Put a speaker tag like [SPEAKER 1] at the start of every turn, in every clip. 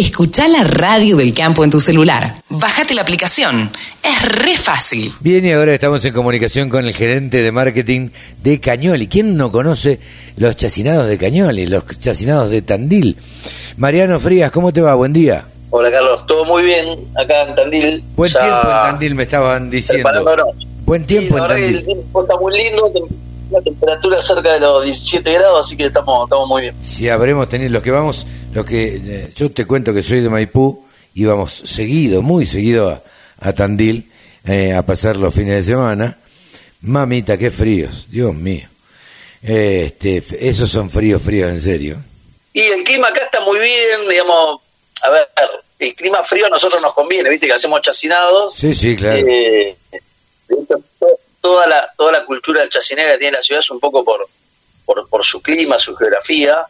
[SPEAKER 1] Escucha la radio del campo en tu celular. Bájate la aplicación. Es re fácil.
[SPEAKER 2] Bien, y ahora estamos en comunicación con el gerente de marketing de Cañoli. ¿Quién no conoce los chacinados de Cañoli, los chacinados de Tandil? Mariano Frías, ¿cómo te va? Buen día.
[SPEAKER 3] Hola Carlos, todo muy bien acá en Tandil.
[SPEAKER 2] Buen tiempo en Tandil, me estaban diciendo. Buen tiempo en Tandil.
[SPEAKER 3] El tiempo está muy lindo, la temperatura cerca de los 17 grados, así que estamos, estamos muy bien.
[SPEAKER 2] Si habremos tenido, los que vamos, los que, eh, yo te cuento que soy de Maipú, íbamos seguido, muy seguido a, Tandil eh, a pasar los fines de semana. Mamita, qué fríos, Dios mío. este, esos son fríos, fríos en serio.
[SPEAKER 3] Y el clima acá está muy bien, digamos, a ver, el clima frío a nosotros nos conviene, viste que hacemos chacinados.
[SPEAKER 2] Sí, sí, claro.
[SPEAKER 3] Eh, toda la toda la cultura del chacinera que tiene la ciudad es un poco por por, su clima, su geografía.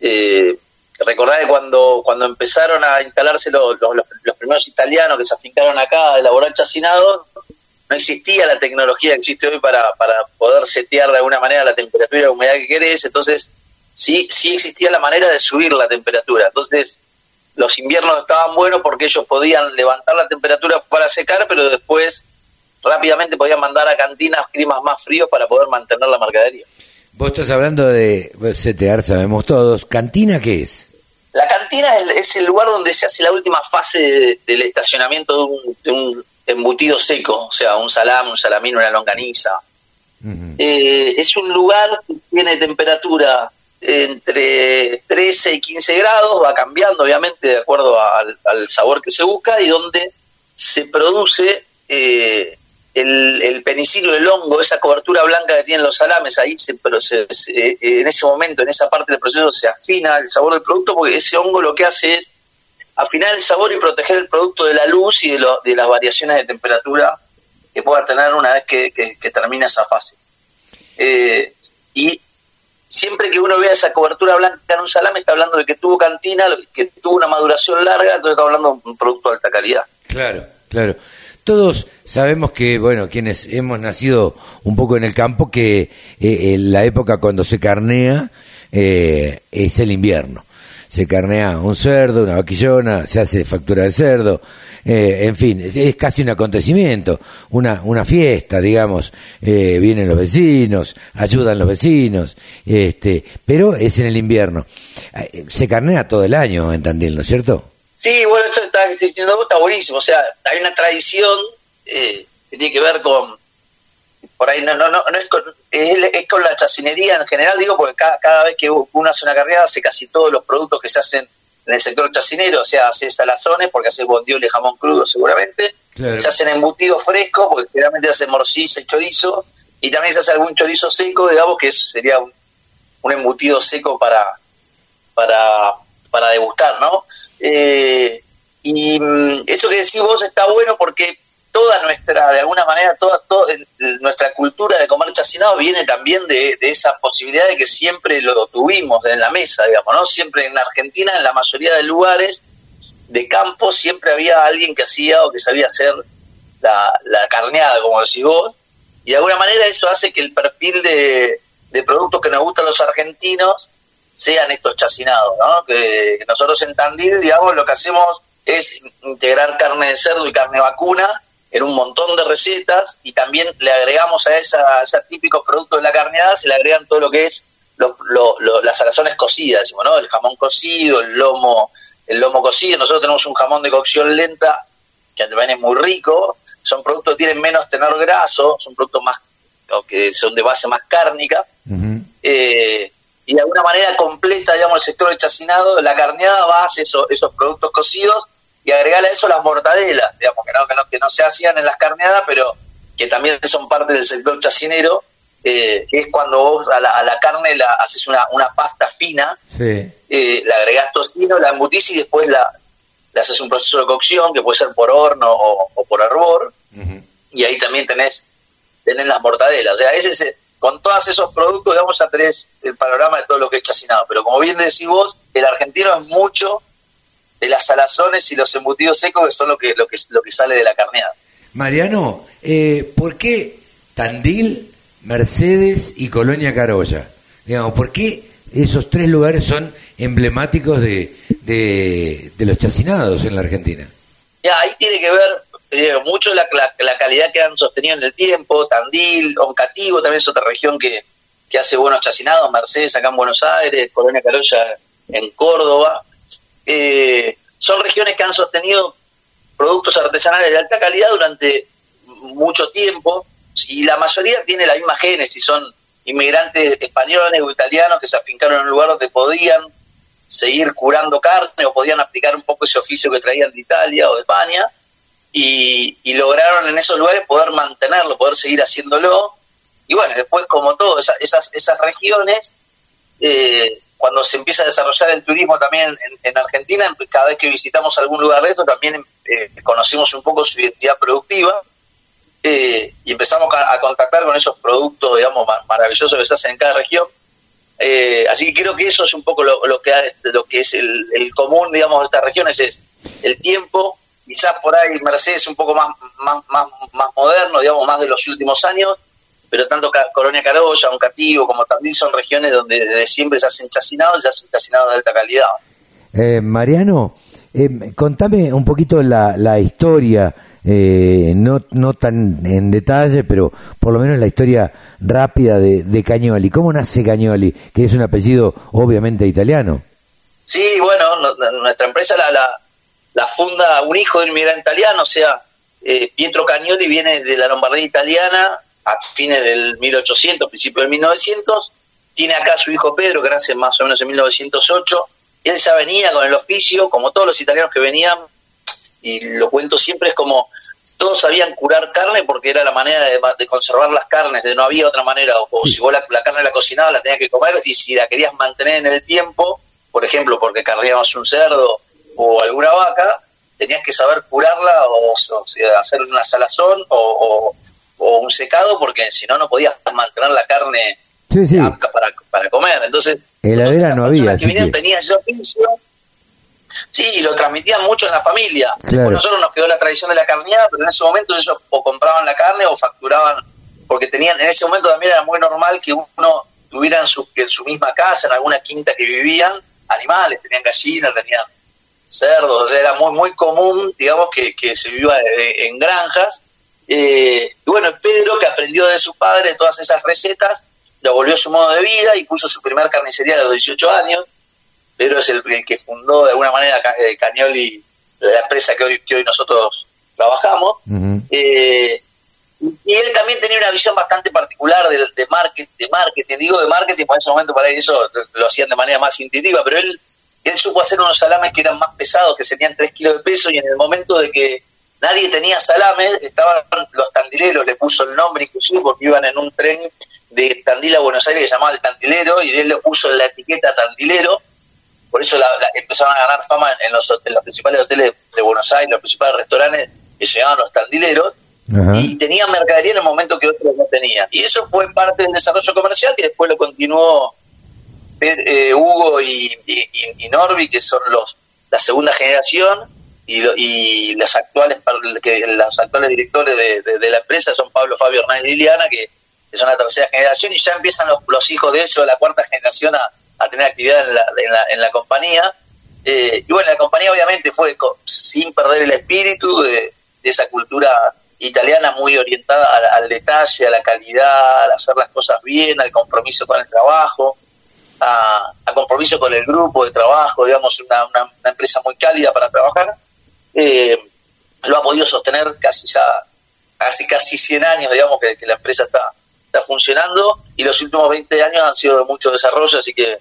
[SPEAKER 3] Eh, recordad que cuando, cuando empezaron a instalarse los, los, primeros italianos que se afincaron acá a elaborar chacinado, no existía la tecnología que existe hoy para, para poder setear de alguna manera la temperatura y la humedad que querés, entonces sí, sí existía la manera de subir la temperatura. Entonces, los inviernos estaban buenos porque ellos podían levantar la temperatura para secar, pero después rápidamente podían mandar a cantinas climas más fríos para poder mantener la mercadería.
[SPEAKER 2] Vos estás hablando de CTR, sabemos todos. ¿Cantina qué es?
[SPEAKER 3] La cantina es el, lugar donde se hace la última fase del estacionamiento de un, embutido seco, o sea, un salame, un salamín, una longaniza. Eh, es un lugar que tiene temperatura entre 13 y 15 grados, va cambiando obviamente de acuerdo al, sabor que se busca y donde se produce eh, el, el penicilio, el hongo, esa cobertura blanca que tienen los salames, ahí se, eh, en ese momento, en esa parte del proceso, se afina el sabor del producto, porque ese hongo lo que hace es afinar el sabor y proteger el producto de la luz y de, de las variaciones de temperatura que pueda tener una vez que, termina esa fase. Eh, y siempre que uno vea esa cobertura blanca en un salame, está hablando de que tuvo cantina, que tuvo una maduración larga, entonces está hablando de un producto de alta calidad.
[SPEAKER 2] Claro, claro todos sabemos que, bueno, quienes hemos nacido un poco en el campo, que eh, la época cuando se carnea eh, es el invierno. Se carnea un cerdo, una vaquillona, se hace factura de cerdo, eh, en fin, es, casi un acontecimiento, una, una fiesta, digamos. vienen los vecinos, ayudan los vecinos, este, pero es en el invierno. Se carnea todo el año en Tandil, ¿no es cierto?
[SPEAKER 3] Sí, bueno, esto está diciendo está buenísimo. O sea, hay una tradición eh, que tiene que ver con. Por ahí no, no, no, es, con, es, con la chacinería en general, digo, porque cada, cada vez que uno hace una carrera hace casi todos los productos que se hacen en el sector chacinero, o sea, hace salazones, porque hace bondiol y jamón crudo seguramente, se hacen embutidos frescos, porque generalmente se hace morcilla y chorizo, y también se hace algún chorizo seco, digamos, que eso sería un, un embutido seco para degustar, ¿no? Eh, y mm, eso que decís vos está bueno porque toda nuestra, de alguna manera, toda, nuestra cultura de comer chacinado viene también de, esa posibilidad de que siempre lo tuvimos en la mesa, digamos, ¿no? Siempre en Argentina, en la mayoría de lugares de campo, siempre había alguien que hacía o que sabía hacer la, la carneada, como decís vos, y de alguna manera eso hace que el perfil de, de productos que nos gustan los argentinos sean estos chacinados, ¿no? Que nosotros en Tandil, digamos, lo que hacemos es integrar carne de cerdo y carne vacuna en un montón de recetas y también le agregamos a, esa, esos típicos productos de la carneada, se le agregan todo lo que es las salazones cocidas, decimos, ¿no? El jamón cocido, el lomo, el lomo cocido. Nosotros tenemos un jamón de cocción lenta que también es muy rico. Son productos que tienen menos tenor graso, son productos más que son de base más cárnica y de alguna manera completa, digamos, el sector de chacinado, la carneada va a esos, esos productos cocidos y agregarle a eso las mortadelas, digamos, que no, que no, que no se hacían en las carneadas, pero que también son parte del sector chacinero, eh, que es cuando vos a la, a la carne la haces una, una pasta fina, eh, le agregás tocino, la embutís y después la, le haces un proceso de cocción, que puede ser por horno o, por hervor, y ahí también tenés, tenés las mortadelas. O sea, ese es con todos esos productos, digamos, ya tenés el panorama de todo lo que es chacinado. Pero como bien decís vos, el argentino es mucho de las salazones y los embutidos secos, que son lo que, lo que, lo que sale de la carneada.
[SPEAKER 2] Mariano, eh, ¿por qué Tandil, Mercedes y Colonia Carolla? Digamos, ¿por qué esos tres lugares son emblemáticos de, de, de los chacinados en la Argentina?
[SPEAKER 3] Ya, ahí tiene que ver eh, mucho la, la, calidad que han sostenido en el tiempo, Tandil, Oncativo también es otra región que, que hace buenos chacinados, Mercedes acá en Buenos Aires, Colonia Carolla en Córdoba. Eh, son regiones que han sostenido productos artesanales de alta calidad durante mucho tiempo y la mayoría tiene la misma génesis, son inmigrantes españoles o italianos que se afincaron en un lugar donde podían seguir curando carne o podían aplicar un poco ese oficio que traían de Italia o de España y, lograron en esos lugares poder mantenerlo, poder seguir haciéndolo. Y bueno, después como todo, esas, esas, regiones, eh, cuando se empieza a desarrollar el turismo también en, Argentina, cada vez que visitamos algún lugar de esto, también eh, conocimos un poco su identidad productiva eh, y empezamos a, contactar con esos productos, digamos, maravillosos que se hacen en cada región. así que creo que eso es un poco lo, que, lo que es el, el común, digamos, de estas regiones, es el tiempo, quizás por ahí Mercedes un poco más, más, más, más moderno, digamos, más de los últimos años, pero tanto Colonia Carolla, Cativo, como también son regiones donde desde siempre se hacen chacinados y se hacen chacinados de alta calidad.
[SPEAKER 2] Eh, Mariano, eh, contame un poquito la, la historia, eh, no, no tan en detalle, pero por lo menos la historia rápida de, de Cañoli. ¿Cómo nace Cañoli? Que es un apellido obviamente italiano.
[SPEAKER 3] Sí, bueno, nuestra empresa la, la la funda un hijo de un inmigrante italiano, o sea, eh, Pietro Cagnoli viene de la Lombardía italiana a fines del 1800, principio del 1900, tiene acá a su hijo Pedro, que nace más o menos en 1908, él ya venía con el oficio, como todos los italianos que venían, y lo cuento siempre, es como todos sabían curar carne porque era la manera de, conservar las carnes, de no había otra manera, o, si vos la, carne la cocinabas la tenías que comer, y si la querías mantener en el tiempo, por ejemplo, porque carríamos un cerdo o alguna vaca, tenías que saber curarla o, hacer una salazón o, un secado porque si no, no podías mantener la carne Para, para comer. Entonces,
[SPEAKER 2] heladera no había. Que
[SPEAKER 3] vinieron tenían ese oficio. Sí, lo transmitían mucho en la familia. nosotros nos quedó la tradición de la carneada, pero en ese momento ellos o compraban la carne o facturaban, porque tenían, en ese momento también era muy normal que uno tuviera en su, en su misma casa, en alguna quinta que vivían, animales, tenían gallinas, tenían cerdos, o sea, era muy, muy común, digamos, que, que se viva en granjas. Eh, y bueno, Pedro, que aprendió de su padre todas esas recetas, lo volvió a su modo de vida y puso su primer carnicería a los 18 años. Pedro es el, que fundó de alguna manera eh, Cañoli, la empresa que hoy, que hoy nosotros trabajamos. Eh, y él también tenía una visión bastante particular de, de, marketing, de marketing, digo de marketing, por ese momento para eso lo hacían de manera más intuitiva, pero él él supo hacer unos salames que eran más pesados, que serían 3 kilos de peso, y en el momento de que nadie tenía salames, estaban los tandileros, le puso el nombre inclusive porque iban en un tren de Tandil a Buenos Aires que se llamaba el Tandilero, y él le puso la etiqueta Tandilero, por eso empezaron a ganar fama en los, los principales hoteles de Buenos Aires, los principales restaurantes que se llamaban los Tandileros, y tenían mercadería en el momento que otros no tenían. Y eso fue parte del desarrollo comercial que después lo continuó eh, Hugo y, Norby, que son los la segunda generación, y, y los actuales que los actuales directores de, la empresa son Pablo, Fabio, Hernán y Liliana, que, son la tercera generación, y ya empiezan los, los hijos de ellos, la cuarta generación, a, tener actividad en la, en la, compañía. Eh, y bueno, la compañía obviamente fue sin perder el espíritu de, esa cultura italiana muy orientada al, al, detalle, a la calidad, al hacer las cosas bien, al compromiso con el trabajo a, compromiso con el grupo de trabajo, digamos, una, una, empresa muy cálida para trabajar, eh, lo ha podido sostener casi ya, casi casi 100 años, digamos, que, la empresa está, está funcionando y los últimos 20 años han sido de mucho desarrollo, así que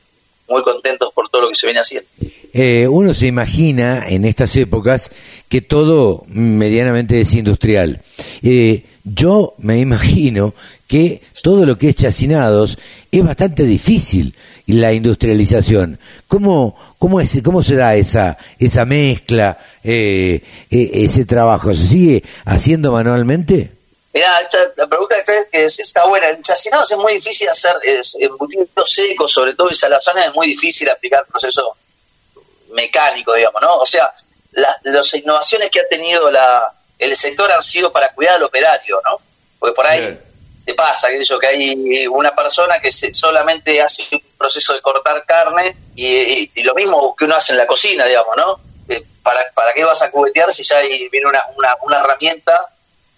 [SPEAKER 3] muy contentos por todo lo que se viene haciendo.
[SPEAKER 2] Eh, uno se imagina en estas épocas que todo medianamente es industrial. Eh, yo me imagino que todo lo que es chacinados es bastante difícil la industrialización. ¿Cómo, cómo, es, cómo se da esa, esa mezcla, eh, e, ese trabajo? ¿Se sigue haciendo manualmente?
[SPEAKER 3] Mira, la pregunta que está buena. En chacinados es muy difícil hacer embutidos secos, sobre todo en salazones es muy difícil aplicar proceso mecánico, digamos, ¿no? O sea, las innovaciones que ha tenido la, el sector han sido para cuidar al operario, ¿no? Porque por ahí te pasa que que hay una persona que solamente hace un proceso de cortar carne y, lo mismo que uno hace en la cocina, digamos, ¿no? Eh, ¿Para, ¿Para qué vas a cubetear si ya viene una, una, una herramienta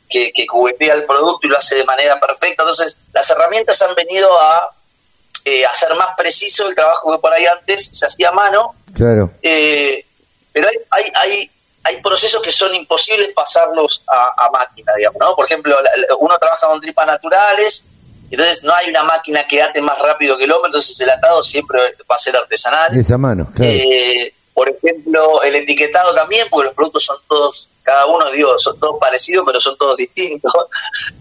[SPEAKER 3] que, que cubetea el producto y lo hace de manera perfecta? Entonces, las herramientas han venido a eh, hacer más preciso el trabajo que por ahí antes se hacía a mano.
[SPEAKER 2] Claro.
[SPEAKER 3] Eh, pero hay, hay, hay, hay, procesos que son imposibles pasarlos a, máquina, digamos, ¿no? Por ejemplo, uno trabaja con tripas naturales, entonces no hay una máquina que ate más rápido que el hombre, entonces el atado siempre va a ser artesanal.
[SPEAKER 2] esa mano, claro.
[SPEAKER 3] Eh, por ejemplo, el etiquetado también, porque los productos son todos, cada uno, digo, son todos parecidos, pero son todos distintos.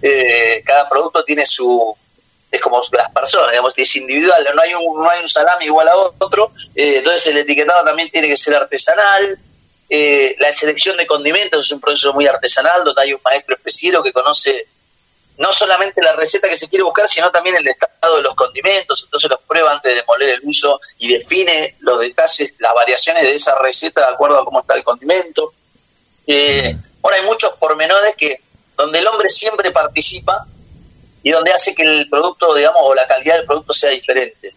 [SPEAKER 3] cada producto tiene su, es como las personas, digamos, es individual, no hay un, no hay un salami igual a otro, eh, entonces el etiquetado también tiene que ser artesanal, eh, la selección de condimentos es un proceso muy artesanal, donde hay un maestro especiero que conoce no solamente la receta que se quiere buscar, sino también el estado de los condimentos, entonces los prueba antes de moler el uso y define los detalles, las variaciones de esa receta de acuerdo a cómo está el condimento. Eh, ahora hay muchos pormenores que donde el hombre siempre participa y donde hace que el producto, digamos, o la calidad del producto sea diferente.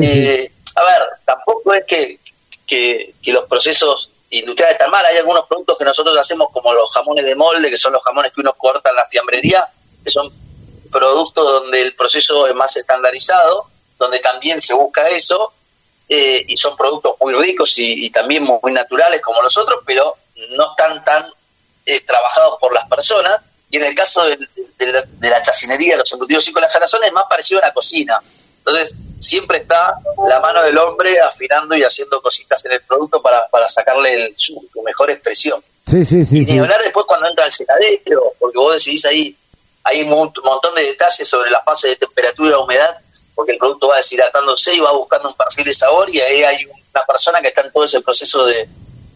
[SPEAKER 3] Eh, a ver, tampoco es que, que, los procesos industriales están mal, hay algunos productos que nosotros hacemos como los jamones de molde, que son los jamones que uno corta en la fiambrería, que son productos donde el proceso es más estandarizado, donde también se busca eso, eh, y son productos muy ricos y, también muy, naturales como los otros, pero no están tan eh, trabajados por las personas. Y en el caso de, la, chacinería, los embutidos y con las es más parecido a una cocina. Entonces, siempre está la mano del hombre afinando y haciendo cositas en el producto para, para sacarle el, su, mejor expresión.
[SPEAKER 2] Sí, sí, sí.
[SPEAKER 3] Y hablar después cuando entra el secadero, porque vos decidís ahí, hay un montón de detalles sobre la fase de temperatura, humedad, porque el producto va deshidratándose y va buscando un perfil de sabor y ahí hay una persona que está en todo ese proceso de,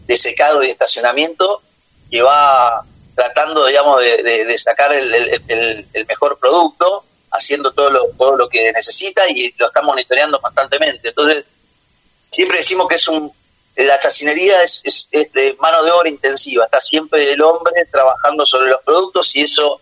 [SPEAKER 3] de secado y estacionamiento que va tratando, digamos, de, sacar el, mejor producto, haciendo todo lo, todo lo que necesita y lo está monitoreando constantemente. Entonces, siempre decimos que es un la chacinería es, es, de mano de obra intensiva, está siempre el hombre trabajando sobre los productos y eso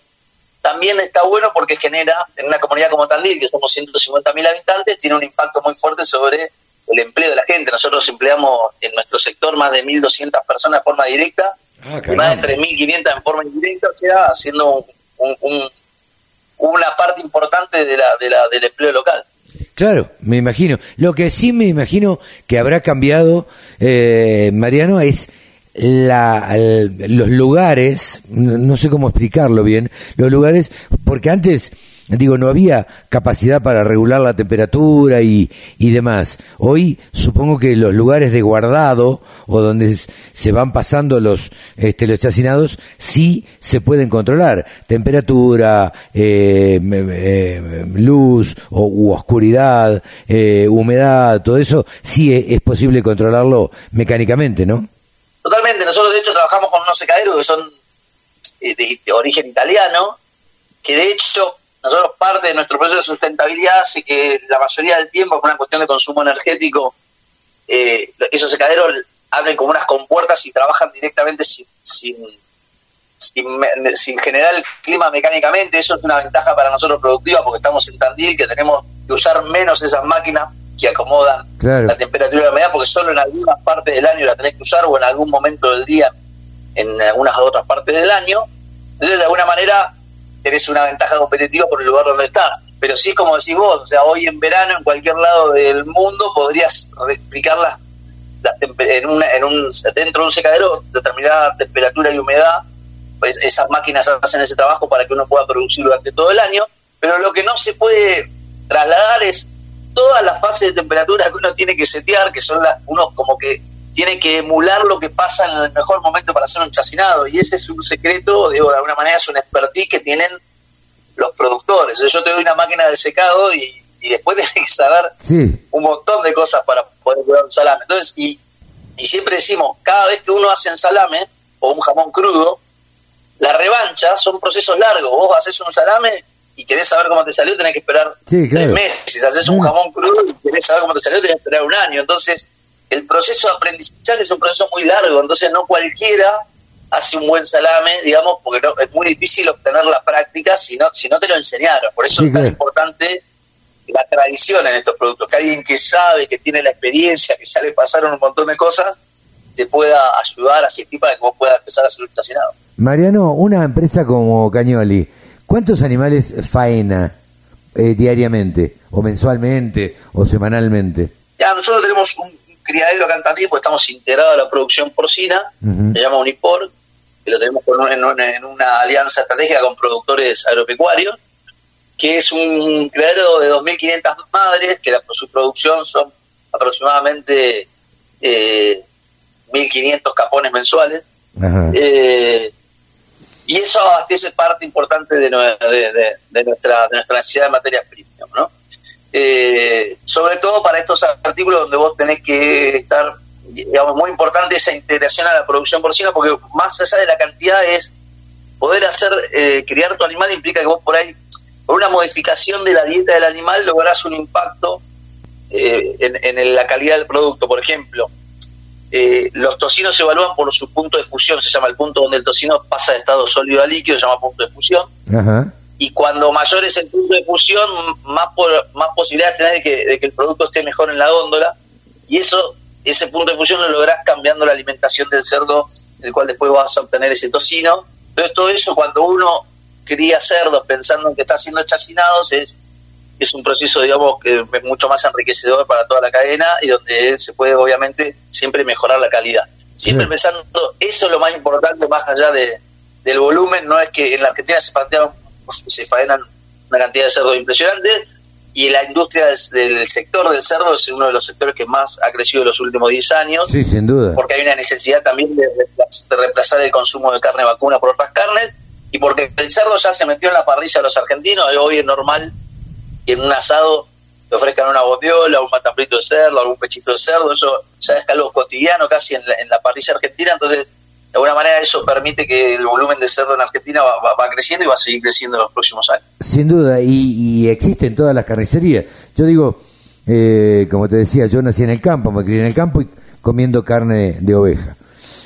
[SPEAKER 3] también está bueno porque genera, en una comunidad como Tandil, que somos 150.000 habitantes, tiene un impacto muy fuerte sobre el empleo de la gente. Nosotros empleamos en nuestro sector más de 1.200 personas de forma directa Ah, más de 3.500 en forma indirecta, o sea, haciendo una parte importante de la, de la, del empleo local.
[SPEAKER 2] Claro, me imagino. Lo que sí me imagino que habrá cambiado, eh, Mariano, es la, los lugares, no sé cómo explicarlo bien, los lugares, porque antes digo, no había capacidad para regular la temperatura y, y demás. Hoy supongo que los lugares de guardado o donde se van pasando los, este, los chacinados sí se pueden controlar. Temperatura, eh, eh, luz o, u oscuridad, eh, humedad, todo eso sí es, posible controlarlo mecánicamente, ¿no?
[SPEAKER 3] Totalmente. Nosotros de hecho trabajamos con unos secaderos que son de origen italiano, que de hecho nosotros parte de nuestro proceso de sustentabilidad hace que la mayoría del tiempo, por una cuestión de consumo energético, eh, esos secaderos abren como unas compuertas y trabajan directamente sin, sin, sin, generar el clima mecánicamente. Eso es una ventaja para nosotros productiva porque estamos en Tandil, que tenemos que usar menos esas máquinas que acomodan la temperatura y la humedad, porque solo en algunas partes del año la tenés que usar o en algún momento del día en algunas otras partes del año. Entonces, de alguna manera, tenés una ventaja competitiva por el lugar donde estás. Pero sí, como decís vos, o sea, hoy en verano, en cualquier lado del mundo, podrías replicar las, en, una, en un, dentro de un secadero determinada temperatura y humedad. Pues esas máquinas hacen ese trabajo para que uno pueda producir durante todo el año. Pero lo que no se puede trasladar es todas las fases de temperatura que uno tiene que setear, que son las, uno como que tiene que emular lo que pasa en el mejor momento para hacer un chacinado. Y ese es un secreto, digo, de alguna manera es un expertise que tienen los productores. Yo te doy una máquina de secado y, después tienes que saber un montón de cosas para poder cuidar un salame. Entonces, y, y siempre decimos, cada vez que uno hace un salame o un jamón crudo, la revancha son procesos largos. Vos haces un salame y querés saber cómo te salió, tenés que esperar tres meses. Si haces un jamón crudo y querés saber cómo te salió, tenés que esperar un año. Entonces, el proceso de aprendizaje es un proceso muy largo, entonces no cualquiera hace un buen salame, digamos, porque no, es muy difícil obtener la práctica si no, si no te lo enseñaron. Por eso es tan importante la tradición en estos productos, que alguien que sabe, que tiene la experiencia, que ya le pasaron un montón de cosas, te pueda ayudar, asistir para que vos puedas empezar a un estacionado.
[SPEAKER 2] Mariano, una empresa como Cañoli, ¿cuántos animales faena eh, diariamente, o mensualmente, o semanalmente?
[SPEAKER 3] Ya, nosotros tenemos un criadero acá en Tandil, pues estamos integrados a la producción porcina, se llama Unipor, que lo tenemos en, una alianza estratégica con productores agropecuarios, que es un criadero de 2.500 madres, que la, su producción son aproximadamente eh, 1.500 capones mensuales. Eh, y eso abastece parte importante de, de, nuestra, de nuestra necesidad de materias primas. ¿no? Eh, sobre todo para estos artículos donde vos tenés que estar, digamos, muy importante esa integración a la producción porcina, porque más allá de la cantidad es poder hacer, eh, criar tu animal implica que vos por ahí, por una modificación de la dieta del animal, lográs un impacto eh, en, la calidad del producto. Por ejemplo, los tocinos se evalúan por su punto de fusión, se llama el punto donde el tocino pasa de estado sólido a líquido, se llama punto de fusión. Ajá y cuando mayor es el punto de fusión, más, más posibilidades tenés de que, de que el producto esté mejor en la góndola, y eso, ese punto de fusión lo lográs cambiando la alimentación del cerdo, del cual después vas a obtener ese tocino. Entonces todo eso cuando uno cría cerdos pensando en que está haciendo chacinados es, es un proceso, digamos, que es mucho más enriquecedor para toda la cadena y donde se puede obviamente siempre mejorar la calidad. Siempre pensando, eso es lo más importante más allá de, del volumen, no es que en la Argentina se plantea se faenan una cantidad de cerdos impresionante y la industria del sector del cerdo es uno de los sectores que más ha crecido en los últimos 10 años.
[SPEAKER 2] Sí, sin duda.
[SPEAKER 3] Porque hay una necesidad también de, reemplazar el consumo de carne vacuna por otras carnes y porque el cerdo ya se metió en la parrilla de los argentinos y hoy es normal que en un asado te ofrezcan una botiola, un matambrito de cerdo, algún pechito de cerdo, eso ya es algo cotidiano casi en la parrilla argentina, entonces de alguna manera eso permite que el volumen de cerdo en Argentina va, creciendo y va a seguir creciendo en los próximos años.
[SPEAKER 2] Sin duda, y, existe en todas las carnicerías. Yo digo, eh, como te decía, yo nací en el campo, me crié en el campo y comiendo carne de oveja.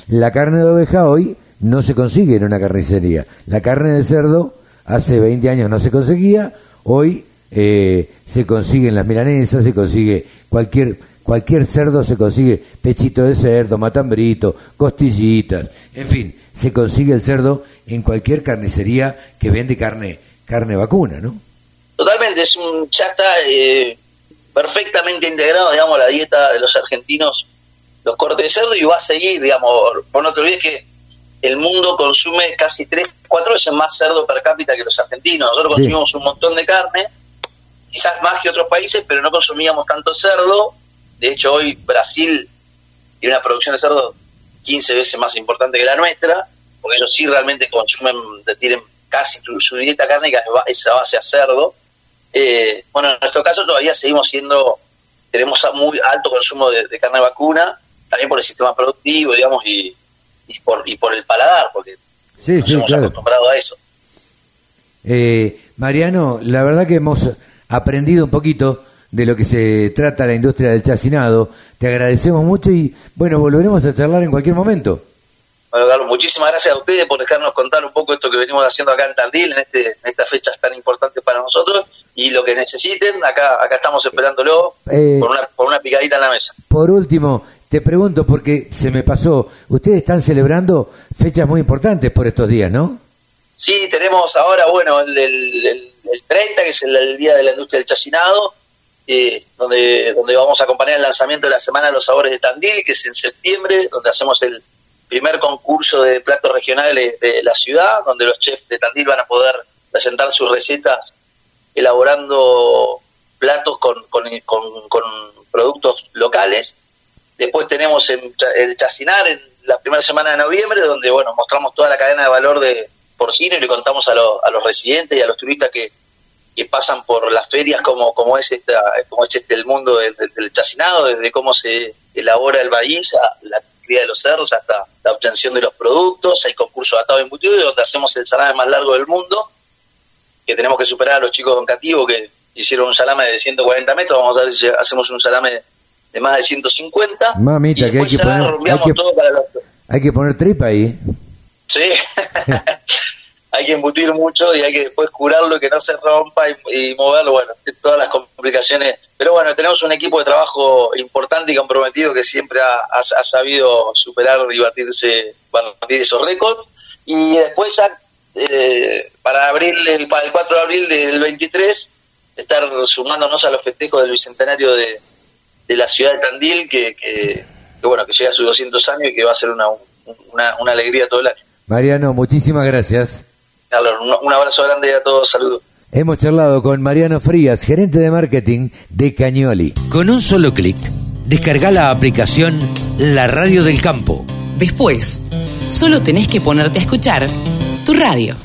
[SPEAKER 2] La carne de oveja hoy no se consigue en una carnicería. La carne de cerdo hace 20 años no se conseguía, hoy eh, se consigue en las milanesas, se consigue cualquier Cualquier cerdo se consigue, pechito de cerdo, matambrito, costillitas, en fin, se consigue el cerdo en cualquier carnicería que vende carne, carne vacuna, ¿no?
[SPEAKER 3] Totalmente, es un, ya está eh, perfectamente integrado, digamos, la dieta de los argentinos, los cortes de cerdo y va a seguir, digamos, por no te olvides que el mundo consume casi tres, cuatro veces más cerdo per cápita que los argentinos. Nosotros consumimos un montón de carne, quizás más que otros países, pero no consumíamos tanto cerdo de hecho, hoy Brasil tiene una producción de cerdo 15 veces más importante que la nuestra, porque ellos sí realmente consumen, tienen casi su dieta cárnica es a base a cerdo. Eh, bueno, en nuestro caso todavía seguimos siendo, tenemos muy alto consumo de, carne vacuna, también por el sistema productivo, digamos, y, por, y por el paladar, porque nos hemos acostumbrado a eso.
[SPEAKER 2] Eh, Mariano, la verdad que hemos aprendido un poquito de lo que se trata la industria del chacinado. Te agradecemos mucho y bueno, volveremos a charlar en cualquier momento.
[SPEAKER 3] Bueno, Carlos, muchísimas gracias a ustedes por dejarnos contar un poco esto que venimos haciendo acá en Tandil, en, este, en estas fechas tan importantes para nosotros. Y lo que necesiten, acá, acá estamos esperándolo eh, por, una, por una picadita en la mesa.
[SPEAKER 2] Por último, te pregunto, porque se me pasó, ustedes están celebrando fechas muy importantes por estos días, ¿no?
[SPEAKER 3] Sí, tenemos ahora, bueno, el, el, 30, que es el, Día de la Industria del Chacinado, eh, donde, donde vamos a acompañar el lanzamiento de la Semana de los Sabores de Tandil, que es en septiembre, donde hacemos el primer concurso de platos regionales de la ciudad, donde los chefs de Tandil van a poder presentar sus recetas elaborando platos con, con, productos locales. Después tenemos el, el Chacinar en la primera semana de noviembre, donde bueno mostramos toda la cadena de valor de porcino y le contamos a, a los residentes y a los turistas que, que pasan por las ferias como, como es esta, como es este el mundo del, chacinado, desde cómo se elabora el maíz, la cría de los cerdos, hasta la obtención de los productos, hay concursos de atado embutido, donde hacemos el salame más largo del mundo, que tenemos que superar a los chicos de Cativo que hicieron un salame de 140 metros, vamos a ver si hacemos un salame de más de 150.
[SPEAKER 2] Mamita, que hay que, poner, hay, que, hay que poner tripa ahí.
[SPEAKER 3] hay que embutir mucho y hay que después curarlo que no se rompa y, moverlo, bueno, todas las complicaciones. Pero bueno, tenemos un equipo de trabajo importante y comprometido que siempre ha, sabido superar y batirse, batir esos récords. Y después ya, eh, para abril, el, para el 4 de abril del 23, estar sumándonos a los festejos del bicentenario de, de la ciudad de Tandil, que, que, bueno, que llega a sus 200 años y que va a ser una, una, una alegría todo el año.
[SPEAKER 2] Mariano, muchísimas gracias.
[SPEAKER 3] Un, abrazo grande a todos, saludos.
[SPEAKER 2] Hemos charlado con Mariano Frías, gerente de marketing de Cañoli. Con un solo clic, descarga la aplicación La Radio del Campo.
[SPEAKER 1] Después, solo tenés que ponerte a escuchar tu radio.